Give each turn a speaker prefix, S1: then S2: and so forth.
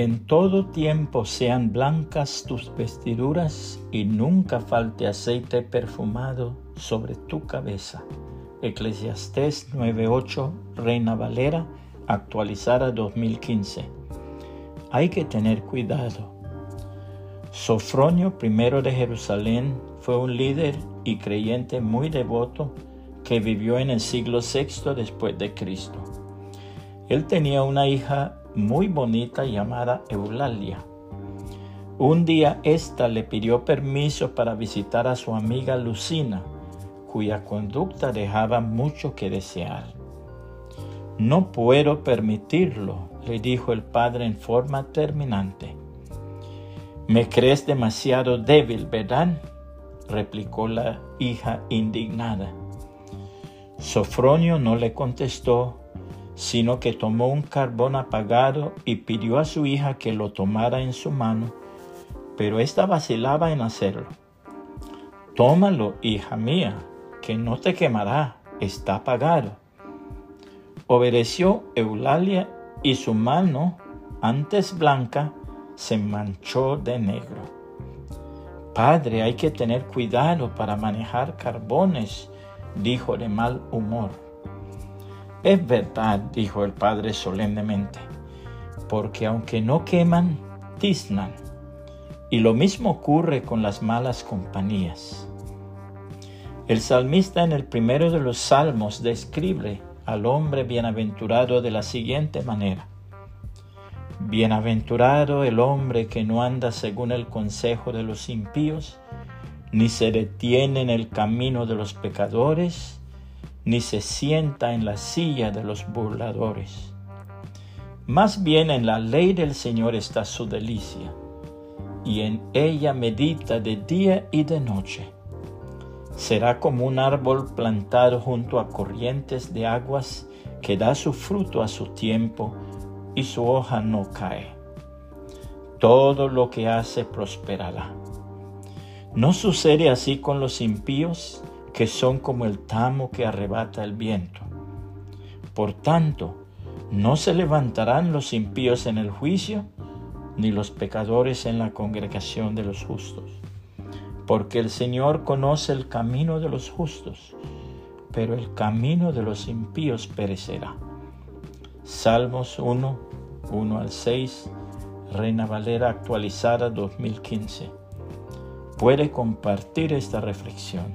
S1: En todo tiempo sean blancas tus vestiduras y nunca falte aceite perfumado sobre tu cabeza. Eclesiastés 9:8, Reina Valera, actualizada 2015. Hay que tener cuidado. Sofronio I de Jerusalén fue un líder y creyente muy devoto que vivió en el siglo VI después de Cristo. Él tenía una hija muy bonita llamada Eulalia. Un día ésta le pidió permiso para visitar a su amiga Lucina, cuya conducta dejaba mucho que desear. No puedo permitirlo, le dijo el padre en forma terminante. Me crees demasiado débil, ¿verdad? replicó la hija indignada. Sofronio no le contestó, sino que tomó un carbón apagado y pidió a su hija que lo tomara en su mano, pero ésta vacilaba en hacerlo. Tómalo, hija mía, que no te quemará, está apagado. Obedeció Eulalia y su mano, antes blanca, se manchó de negro. Padre, hay que tener cuidado para manejar carbones, dijo de mal humor. Es verdad, dijo el padre solemnemente, porque aunque no queman, tiznan. Y lo mismo ocurre con las malas compañías. El salmista en el primero de los salmos describe al hombre bienaventurado de la siguiente manera. Bienaventurado el hombre que no anda según el consejo de los impíos, ni se detiene en el camino de los pecadores, ni se sienta en la silla de los burladores. Más bien en la ley del Señor está su delicia, y en ella medita de día y de noche será como un árbol plantado junto a corrientes de aguas que da su fruto a su tiempo y su hoja no cae. Todo lo que hace prosperará. No sucede así con los impíos, que son como el tamo que arrebata el viento. Por tanto, no se levantarán los impíos en el juicio, ni los pecadores en la congregación de los justos porque el Señor conoce el camino de los justos, pero el camino de los impíos perecerá. Salmos 1, 1 al 6, Reina Valera actualizada 2015. Puede compartir esta reflexión